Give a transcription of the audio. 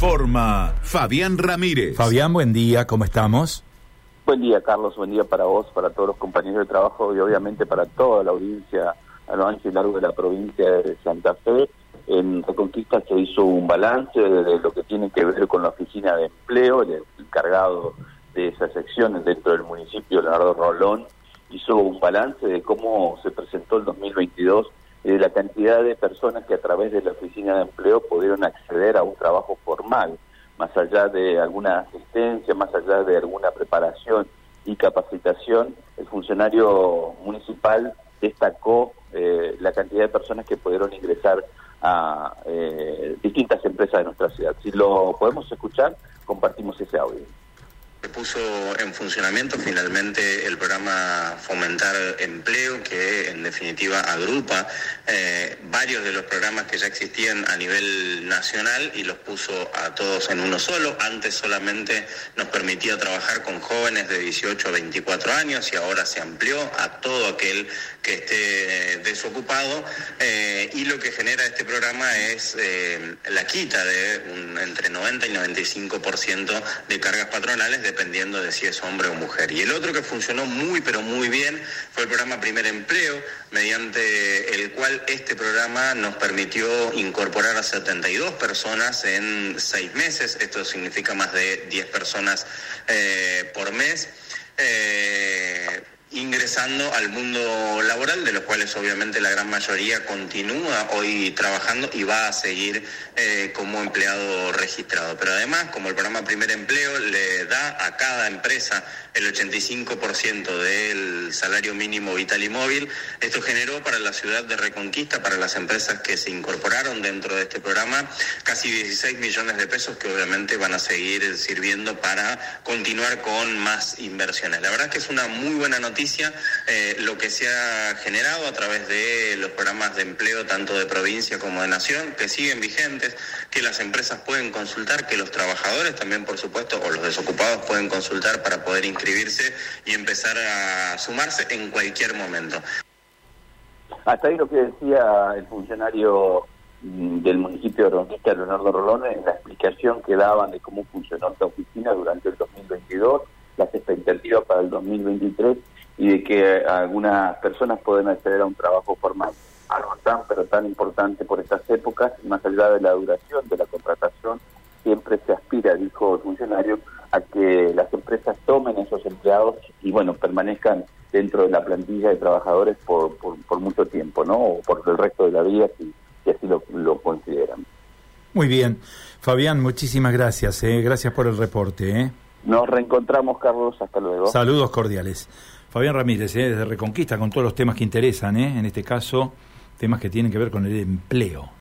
Informa Fabián Ramírez. Fabián, buen día, ¿cómo estamos? Buen día, Carlos, buen día para vos, para todos los compañeros de trabajo y obviamente para toda la audiencia a lo ancho y largo de la provincia de Santa Fe. En Reconquista se hizo un balance de lo que tiene que ver con la oficina de empleo, el encargado de esas secciones dentro del municipio, Leonardo Rolón, hizo un balance de cómo se presentó el 2022 y la cantidad de personas que a través de la oficina de empleo pudieron acceder a un trabajo formal, más allá de alguna asistencia, más allá de alguna preparación y capacitación, el funcionario municipal destacó eh, la cantidad de personas que pudieron ingresar a eh, distintas empresas de nuestra ciudad. Si lo podemos escuchar, compartimos ese audio. Puso en funcionamiento finalmente el programa Fomentar Empleo, que en definitiva agrupa eh, varios de los programas que ya existían a nivel nacional y los puso a todos en uno solo. Antes solamente nos permitía trabajar con jóvenes de 18 a 24 años y ahora se amplió a todo aquel que esté desocupado. Eh, y lo que genera este programa es eh, la quita de entre 90 y 95% de cargas patronales dependiendo de si es hombre o mujer. Y el otro que funcionó muy pero muy bien fue el programa Primer Empleo, mediante el cual este programa nos permitió incorporar a 72 personas en seis meses, esto significa más de 10 personas eh, por mes. Eh, ingresando al mundo laboral, de los cuales obviamente la gran mayoría continúa hoy trabajando y va a seguir eh, como empleado registrado. Pero además, como el programa Primer Empleo le da a cada empresa el 85% del salario mínimo vital y móvil, esto generó para la ciudad de Reconquista, para las empresas que se incorporaron dentro de este programa, casi 16 millones de pesos que obviamente van a seguir sirviendo para continuar con más inversiones. La verdad es que es una muy buena noticia eh, lo que se ha generado a través de los programas de empleo tanto de provincia como de nación, que siguen vigentes, que las empresas pueden consultar, que los trabajadores también, por supuesto, o los desocupados pueden consultar para poder inscribirse y empezar a sumarse en cualquier momento. Hasta ahí lo que decía el funcionario mm, del municipio de Ronquista, Leonardo Rolón, en la explicación que daban de cómo funcionó esta oficina durante el 2022, las expectativas para el 2023 y de que algunas personas pueden acceder a un trabajo formal. Algo tan pero tan importante por estas épocas, más allá de la duración de la contratación, siempre se aspira, dijo el funcionario, a que las empresas tomen esos empleados y bueno, permanezcan dentro de la plantilla de trabajadores por, por, mucho tiempo, ¿no? O por el resto de la vida, si, así lo, lo, consideran. Muy bien. Fabián, muchísimas gracias. ¿eh? Gracias por el reporte. ¿eh? Nos reencontramos, Carlos. Hasta luego. Saludos cordiales. Fabián Ramírez, ¿eh? desde Reconquista, con todos los temas que interesan, ¿eh? en este caso, temas que tienen que ver con el empleo.